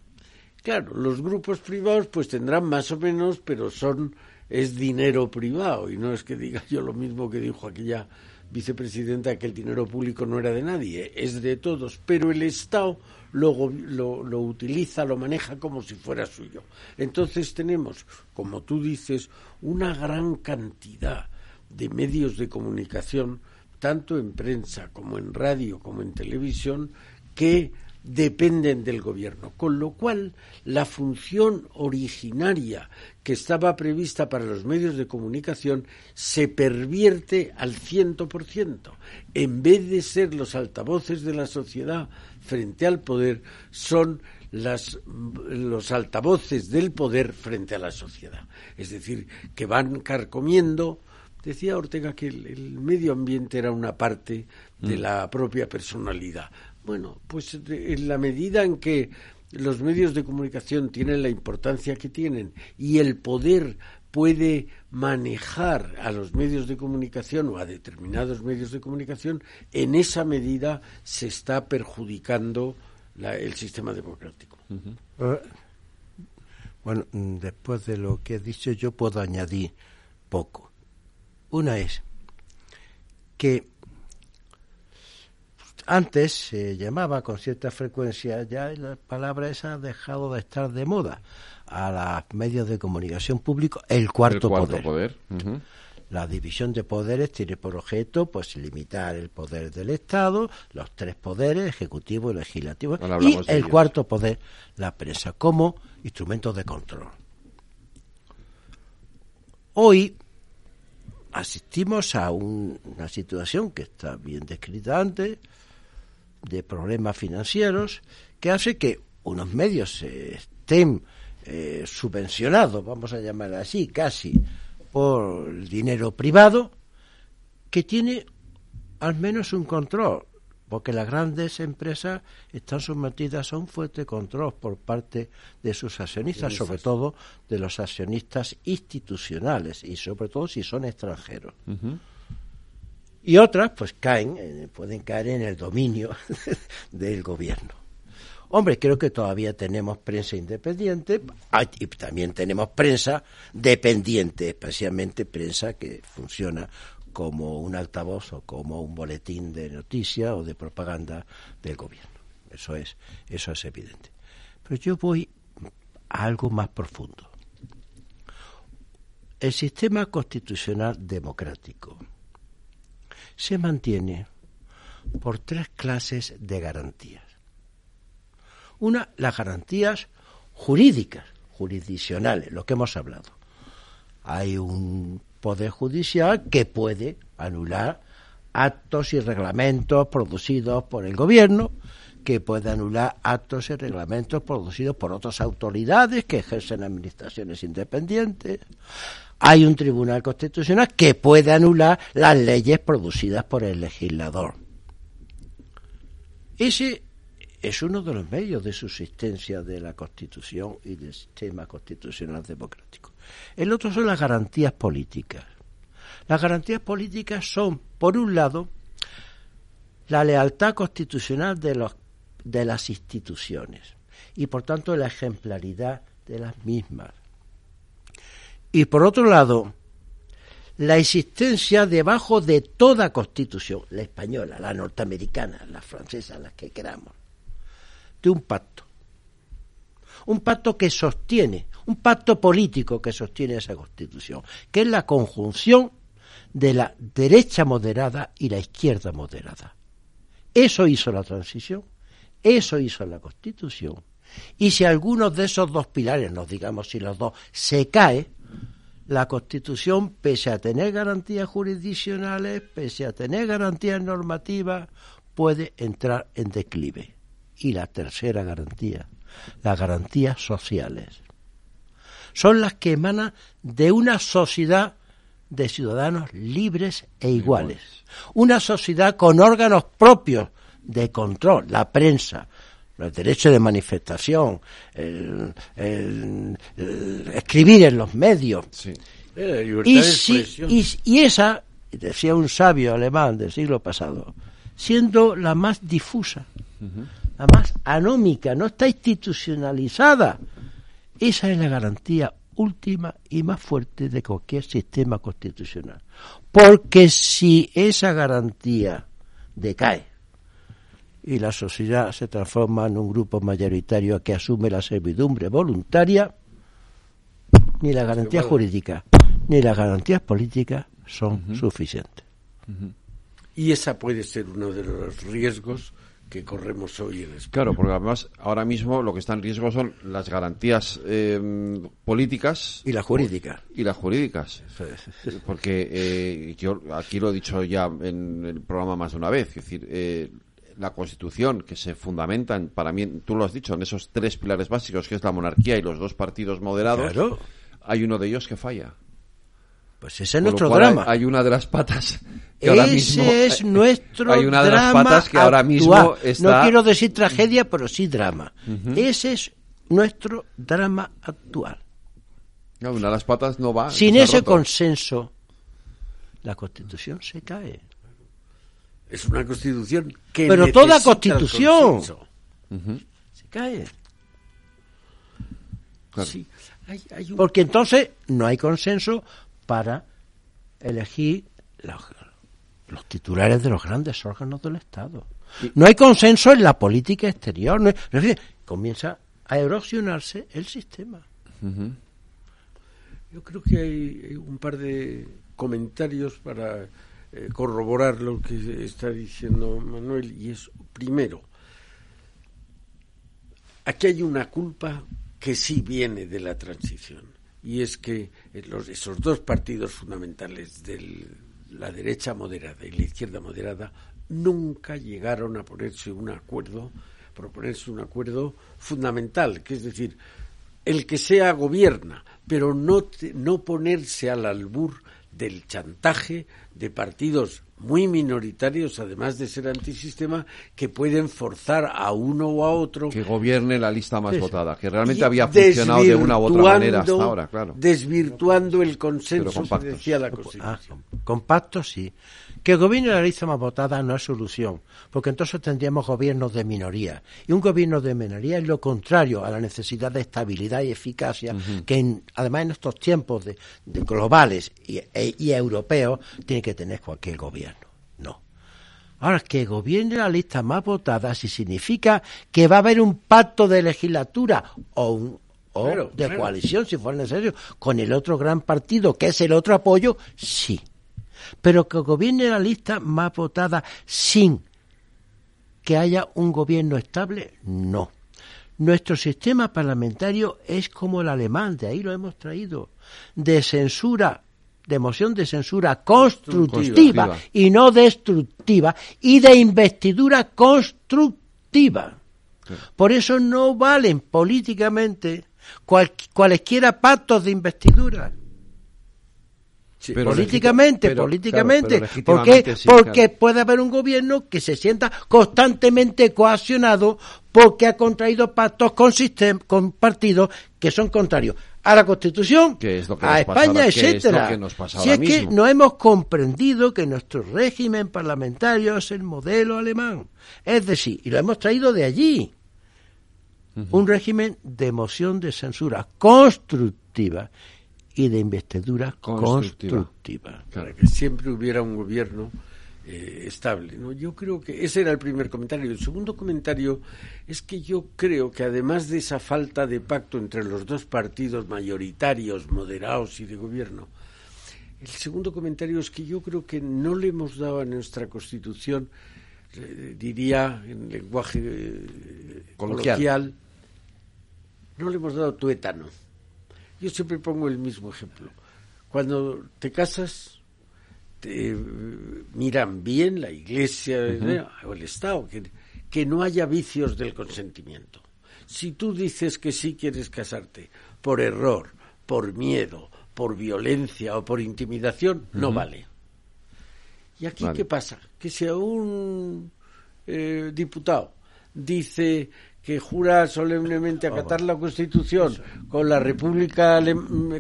Claro, los grupos privados pues tendrán más o menos, pero son es dinero privado y no es que diga yo lo mismo que dijo aquella vicepresidenta que el dinero público no era de nadie, es de todos, pero el Estado luego lo, lo, utiliza, lo maneja como si fuera suyo. Entonces tenemos, como tú dices, una gran cantidad de medios de comunicación, tanto en prensa como en radio como en televisión, que dependen del gobierno, con lo cual la función originaria que estaba prevista para los medios de comunicación se pervierte al ciento por ciento. En vez de ser los altavoces de la sociedad frente al poder, son los altavoces del poder frente a la sociedad. Es decir, que van carcomiendo. Decía Ortega que el, medio ambiente era una parte de mm. la propia personalidad. Bueno, pues en la medida en que los medios de comunicación tienen la importancia que tienen y el poder puede manejar a los medios de comunicación o a determinados medios de comunicación, en esa medida se está perjudicando el sistema democrático. Eh, bueno, después de lo que he dicho, yo puedo añadir poco. Una es que antes se llamaba con cierta frecuencia, ya la palabra esa ha dejado de estar de moda, a los medios de comunicación público el cuarto, poder. La división de poderes tiene por objeto pues limitar el poder del Estado, los tres poderes, ejecutivo, legislativo, y el cuarto poder, la prensa, como instrumento de control. Hoy asistimos a una situación que está bien descrita antes, de problemas financieros que hace que unos medios estén eh, subvencionados, vamos a llamar así, casi por el dinero privado, que tiene al menos un control, porque las grandes empresas están sometidas a un fuerte control por parte de sus accionistas, sobre todo de los accionistas institucionales y sobre todo si son extranjeros y otras pues caen, eh, pueden caer en el dominio [LAUGHS] del gobierno. Hombre, creo que todavía tenemos prensa independiente y también tenemos prensa dependiente, especialmente prensa que funciona como un altavoz o como un boletín de noticias o de propaganda del gobierno. Eso es, eso es evidente. Pero yo voy a algo más profundo. El sistema constitucional democrático se mantiene por tres clases de garantías. Una, las garantías jurídicas, jurisdiccionales, lo que hemos hablado. Hay un poder judicial que puede anular actos y reglamentos producidos por el gobierno, que puede anular actos y reglamentos producidos por otras autoridades que ejercen administraciones independientes. Hay un tribunal constitucional que puede anular las leyes producidas por el legislador. Ese es uno de los medios de subsistencia de la Constitución y del sistema constitucional democrático. El otro son las garantías políticas. Las garantías políticas son, por un lado, la lealtad constitucional de, las instituciones y, por tanto, la ejemplaridad de las mismas. Y, por otro lado, la existencia debajo de toda constitución, la española, la norteamericana, la francesa, las que queramos, de un pacto. Un pacto que sostiene, un pacto político que sostiene esa constitución, que es la conjunción de la derecha moderada y la izquierda moderada. Eso hizo la transición, eso hizo la constitución. Y si alguno de esos dos pilares, no digamos si los dos, se cae, la Constitución, pese a tener garantías jurisdiccionales, pese a tener garantías normativas, puede entrar en declive. Y la tercera garantía, las garantías sociales, son las que emanan de una sociedad de ciudadanos libres e iguales. Una sociedad con órganos propios de control, la prensa, el derecho de manifestación, el, escribir en los medios. y, y, esa, decía un sabio alemán del siglo pasado, siendo la más difusa, la más anómica, no está institucionalizada, esa es la garantía última y más fuerte de cualquier sistema constitucional. Porque si esa garantía decae, y la sociedad se transforma en un grupo mayoritario que asume la servidumbre voluntaria, ni la garantía jurídica ni las garantías políticas son suficientes. Y esa puede ser uno de los riesgos que corremos hoy en España. Claro, porque además ahora mismo lo que está en riesgo son las garantías eh, políticas y las jurídicas. y las jurídicas, porque eh, yo aquí lo he dicho ya en el programa más de una vez, es decir, eh, la Constitución, que se fundamenta, para mí, tú lo has dicho, en esos tres pilares básicos, que es la monarquía y los dos partidos moderados, hay uno de ellos que falla. Pues ese es nuestro drama. Hay, una de las patas que ahora mismo, es nuestro Hay una de las patas que ahora mismo está... No quiero decir tragedia, pero sí drama. Ese es nuestro drama actual. una de las patas no va. Sin ese consenso, la Constitución se cae es una constitución que pero toda constitución. se cae. Porque entonces no hay consenso para elegir los, titulares de los grandes órganos del Estado. No hay consenso en la política exterior. No, comienza a erosionarse el sistema. Yo creo que hay un par de comentarios para eh, corroborar lo que está diciendo Manuel y es primero aquí hay una culpa que sí viene de la transición y es que los, esos dos partidos fundamentales de la derecha moderada y la izquierda moderada nunca llegaron a ponerse un acuerdo proponerse un acuerdo fundamental que es decir el que sea gobierna pero no no ponerse al albur del chantaje de partidos muy minoritarios, además de ser antisistema, que pueden forzar a uno o a otro. Que gobierne la lista más votada, que realmente había funcionado de una u otra manera hasta ahora, claro. Desvirtuando el consenso que decía la Constitución. Ah, compacto, sí. Que de la lista más votada no es solución, porque entonces tendríamos gobiernos de minoría. Y un gobierno de minoría es lo contrario a la necesidad de estabilidad y eficacia que, además, en estos tiempos de, globales y, e, y europeos, tiene que tener cualquier gobierno. Ahora, que gobierne la lista más votada, si significa que va a haber un pacto de legislatura o un o de coalición, si fuera necesario, con el otro gran partido, que es el otro apoyo, sí pero que gobierne la lista más votada sin que haya un gobierno estable, no. Nuestro sistema parlamentario es como el alemán, de ahí lo hemos traído, de censura, de moción de censura constructiva, y no destructiva, y de investidura constructiva. Por eso no valen políticamente cualesquiera pactos de investidura. Políticamente, políticamente, porque, porque puede haber un gobierno que se sienta constantemente coaccionado porque ha contraído pactos con, con partidos que son contrarios a la Constitución, a España, etcétera. si es que no hemos comprendido que nuestro régimen parlamentario es el modelo alemán, es decir, y lo hemos traído de allí, un régimen de moción de censura constructiva y de investidura constructiva. Para que siempre hubiera un gobierno eh, estable. ¿no? Yo creo que ese era el primer comentario. El segundo comentario es que yo creo que además de esa falta de pacto entre los dos partidos mayoritarios, moderados y de gobierno, el segundo comentario es que yo creo que no le hemos dado a nuestra Constitución, eh, diría en lenguaje eh, coloquial, no le hemos dado tuétano yo siempre pongo el mismo ejemplo. Cuando te casas, te miran bien la iglesia o el Estado, que, que no haya vicios del consentimiento. Si tú dices que sí quieres casarte por error, por miedo, por violencia o por intimidación, no vale. ¿Y aquí qué pasa? Que si a un eh, diputado dice que jura solemnemente acatar la Constitución con la República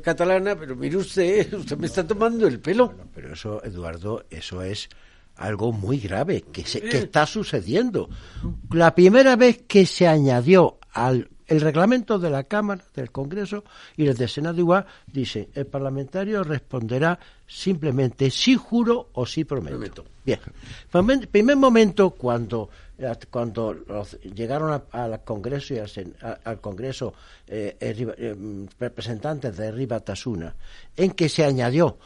Catalana, pero mire usted, usted me está tomando el pelo. pero eso, Eduardo, eso es algo muy grave que, se, que está sucediendo. La primera vez que se añadió al el reglamento de la Cámara, del Congreso y el del Senado igual dice, el parlamentario responderá simplemente si juro o si prometo. Bien. Primer momento cuando cuando llegaron al Congreso y al, Congreso eh, eh, representantes de Ribatasuna, en que se añadió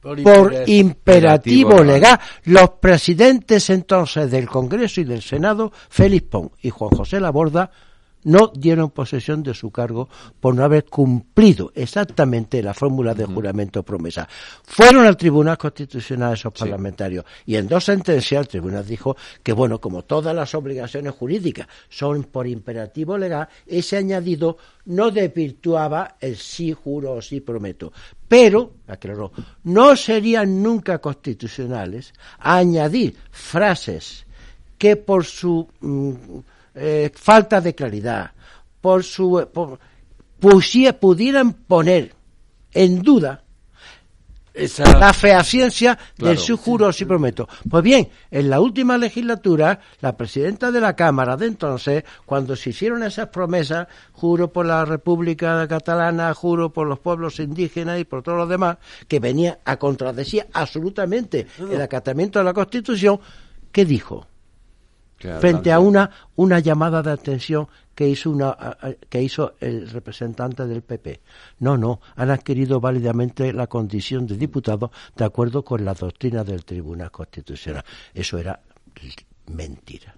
por, imperativo, legal, los presidentes entonces del Congreso y del Senado, Félix Pong y Juan José Laborda, no dieron posesión de su cargo por no haber cumplido exactamente la fórmula de juramento promesa. Fueron al Tribunal Constitucional esos parlamentarios y en dos sentencias el Tribunal dijo que, bueno, como todas las obligaciones jurídicas son por imperativo legal, ese añadido no desvirtuaba el sí juro o sí prometo. Pero, aclaró, no serían nunca constitucionales añadir frases que por su mm, eh, falta de claridad, por su pudieran poner en duda la fehaciencia del su juro si prometo. Pues bien, en la última legislatura, la presidenta de la Cámara de entonces, cuando se hicieron esas promesas, juro por la República Catalana, juro por los pueblos indígenas y por todos los demás, que venía a contradecir absolutamente el acatamiento de la Constitución, ¿qué dijo? Frente a una, una llamada de atención que hizo, una, que hizo el representante del PP. No, no, han adquirido válidamente la condición de diputado de acuerdo con la doctrina del Tribunal Constitucional. Eso era mentira.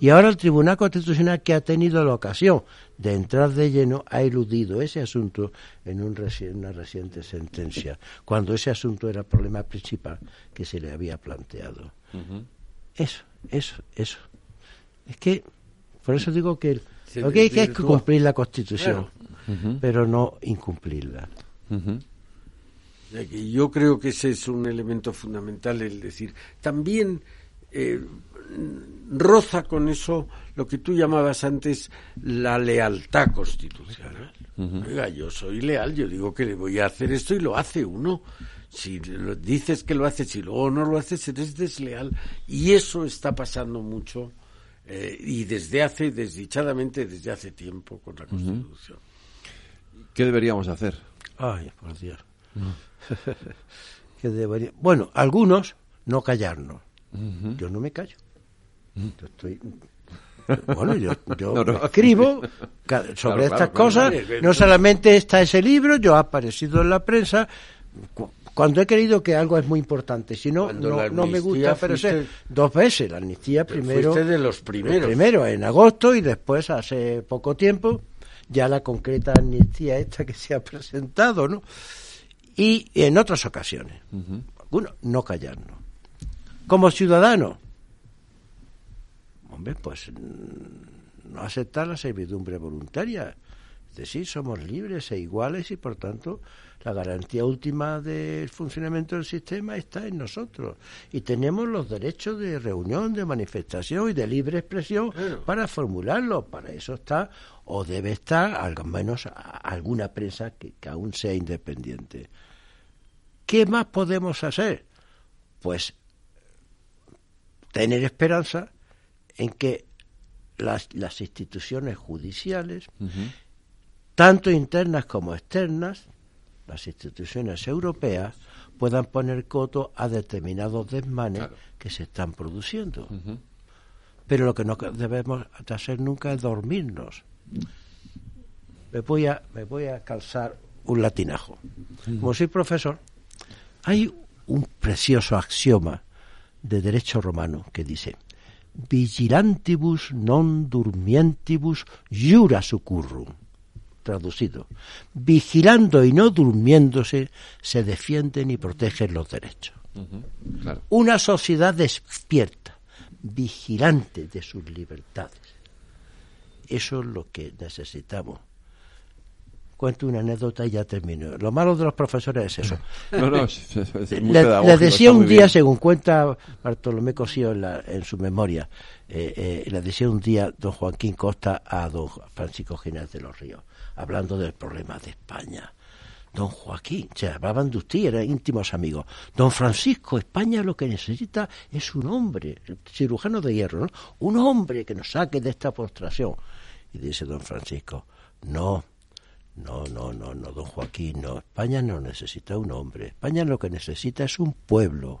Y ahora el Tribunal Constitucional, que ha tenido la ocasión de entrar de lleno, ha eludido ese asunto en un una reciente sentencia, cuando ese asunto era el problema principal que se le había planteado. Eso, eso, eso. Es que, por eso digo que lo que hay que es cumplir la Constitución, pero no incumplirla. Yo creo que ese es un elemento fundamental, el decir, también eh, roza con eso lo que tú llamabas antes la lealtad constitucional. Oiga, yo soy leal, yo digo que le voy a hacer esto y lo hace uno. Si lo, dices que lo haces y luego no lo haces, eres desleal. Y eso está pasando mucho eh, y desde hace, desdichadamente, desde hace tiempo con la Constitución. ¿Qué deberíamos hacer? Ay, por Dios. [LAUGHS] debería... Bueno, algunos no callarnos. Yo no me callo. Yo estoy bueno, yo, escribo sobre estas cosas. No solamente está ese libro, yo he aparecido en la prensa cuando he querido que algo es muy importante, si no, no, me gusta, pero sé, dos veces, la amnistía primero. de los primeros. Primero en agosto y después hace poco tiempo, ya la concreta amnistía esta que se ha presentado, ¿no? Y en otras ocasiones. Uno, no callarnos. Como ciudadano, hombre, pues mm, no aceptar la servidumbre voluntaria. Es decir, somos libres e iguales y por tanto la garantía última del funcionamiento del sistema está en nosotros y tenemos los derechos de reunión, de manifestación y de libre expresión para formularlo. Para eso está o debe estar al menos alguna prensa que, aún sea independiente. ¿Qué más podemos hacer? Pues tener esperanza en que las, las instituciones judiciales, tanto internas como externas, las instituciones europeas puedan poner coto a determinados desmanes que se están produciendo. Pero lo que no debemos hacer nunca es dormirnos. Me voy a, me voy a calzar un latinajo. Como soy profesor, hay un precioso axioma de derecho romano que dice vigilantibus non durmientibus jura succurrum traducido, vigilando y no durmiéndose, se defienden y protegen los derechos. Una sociedad despierta, vigilante de sus libertades. Eso es lo que necesitamos. Cuento una anécdota y ya termino. Lo malo de los profesores es eso. [LAUGHS] le, decía un día, según cuenta Bartolomé Cosío en, su memoria, eh, eh, le decía un día don Joaquín Costa a don Francisco Ginés de los Ríos hablando del problema de España. Don Joaquín, se hablaban de usted, eran íntimos amigos. Don Francisco, España lo que necesita es un hombre, el cirujano de hierro, ¿no? Un hombre que nos saque de esta postración. Y dice don Francisco, no, no, no, no, no, don Joaquín, no. España no necesita un hombre. España lo que necesita es un pueblo.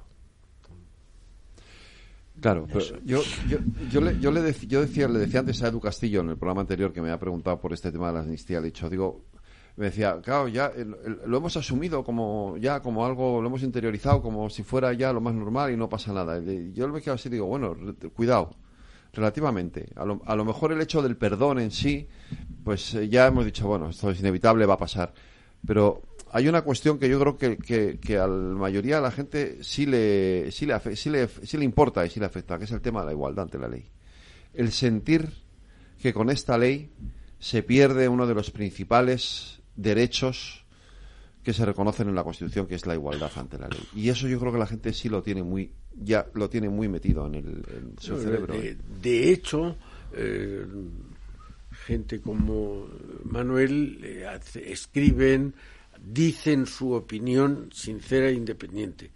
Claro, pero yo, yo, yo, le, yo, le yo decía, le decía antes a Edu Castillo en el programa anterior que me había preguntado por este tema de la amnistía, le he dicho, digo, me decía, claro, ya lo hemos asumido como ya como algo, lo hemos interiorizado como si fuera ya lo más normal y no pasa nada. Y yo me quedo así digo, bueno, cuidado, relativamente. A lo, a lo mejor el hecho del perdón en sí, pues eh, ya hemos dicho, bueno, esto es inevitable, va a pasar. Pero hay una cuestión que yo creo que, que, a la mayoría de la gente sí le, sí, le, sí, le, sí le importa y sí le afecta, que es el tema de la igualdad ante la ley. El sentir que con esta ley se pierde uno de los principales derechos que se reconocen en la Constitución, que es la igualdad ante la ley. Y eso yo creo que la gente sí lo tiene muy, ya lo tiene muy metido en, el, su cerebro. ¿eh? De, hecho, eh, gente como Manuel eh, escriben dicen su opinión sincera e independiente.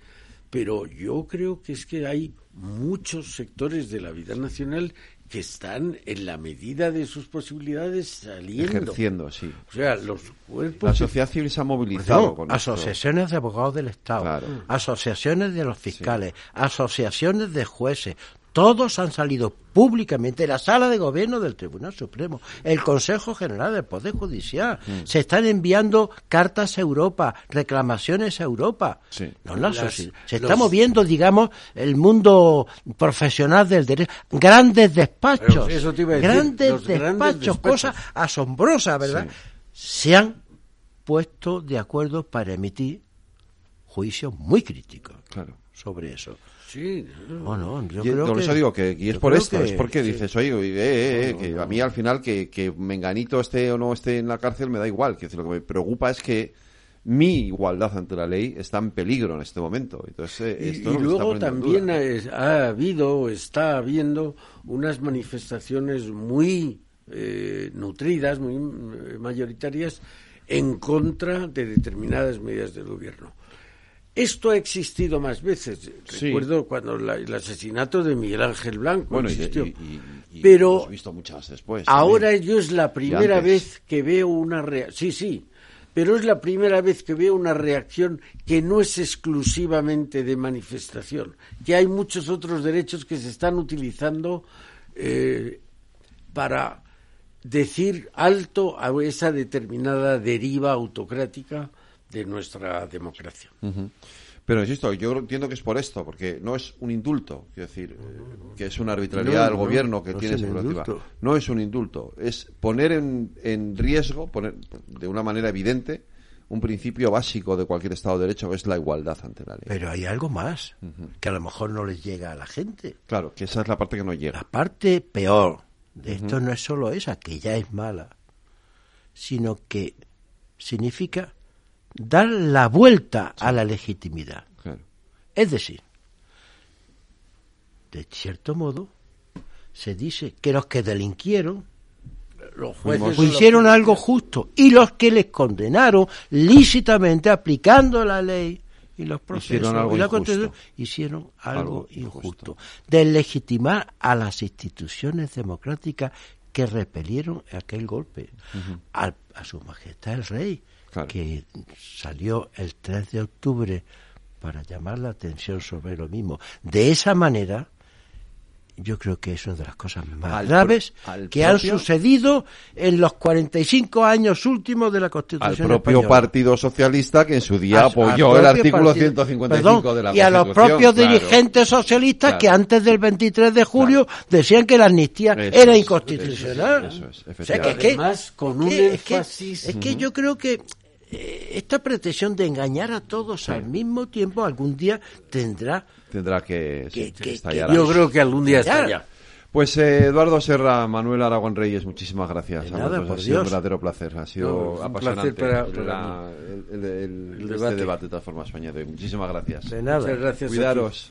Pero yo creo que es que hay muchos sectores de la vida nacional que están en la medida de sus posibilidades saliendo. Ejerciendo, sí. O sea, los cuerpos... La sociedad civil se ha movilizado. con asociaciones de abogados del Estado, asociaciones de los fiscales, asociaciones de jueces, todos han salido públicamente, la sala de gobierno del Tribunal Supremo, el Consejo General del Poder Judicial, mm. se están enviando cartas a Europa, reclamaciones a Europa. No, se está moviendo, digamos, el mundo profesional del derecho. Grandes despachos, grandes, despachos, cosa asombrosa, ¿verdad? Se han puesto de acuerdo para emitir juicios muy críticos sobre eso. Sí, no, yo creo por eso digo que y es por esto, es porque dices, oye, eh, eh, eh, que a mí al final que, que Menganito esté o no esté en la cárcel me da igual, que lo que me preocupa es que mi igualdad ante la ley está en peligro en este momento. Entonces, y, luego también ha, habido o está habiendo unas manifestaciones muy nutridas, muy mayoritarias, en contra de determinadas medidas del gobierno. Esto ha existido más veces. Recuerdo cuando el asesinato de Miguel Ángel Blanco bueno, existió. pero visto muchas después. Ahora yo es la primera vez que veo una reacción. Sí, sí. Pero es la primera vez que veo una reacción que no es exclusivamente de manifestación, que hay muchos otros derechos que se están utilizando eh, para decir alto a esa determinada deriva autocrática de nuestra democracia. Pero insisto, yo entiendo que es por esto, porque no es un indulto, quiero decir, eh, que es una arbitrariedad del gobierno que tiene esa No es un indulto, es poner en, en riesgo, poner de una manera evidente, un principio básico de cualquier Estado de Derecho, que es la igualdad ante la ley. Pero hay algo más, que a lo mejor no les llega a la gente. Claro, que esa es la parte que no llega. La parte peor de esto no es solo esa, que ya es mala, sino que significa dar la vuelta a la legitimidad. Es decir, de cierto modo, se dice que los que delinquieron los jueces hicieron algo justo y los que les condenaron lícitamente aplicando la ley y los procesos hicieron algo y la injusto. hicieron algo, injusto. De legitimar a las instituciones democráticas que repelieron aquel golpe a su majestad el rey que salió el 3 de octubre para llamar la atención sobre lo mismo. De esa manera, yo creo que es una de las cosas más graves que han sucedido en los 45 años últimos de la Constitución. Al propio Partido Socialista que en su día apoyó el artículo 155 de la Constitución. Y a los propios dirigentes socialistas que antes del 23 de julio decían que la amnistía era inconstitucional. Además, con un énfasis... es que yo creo que esta pretensión de engañar a todos al mismo tiempo algún día tendrá tendrá que, estallar. yo creo que algún día estallará. Pues eh, Eduardo Serra, Manuel Aragón Reyes, muchísimas gracias. nada, ha sido un verdadero placer, ha sido apasionante el, debate. de todas formas, Muchísimas gracias. De nada. Muchas gracias. Cuidaros.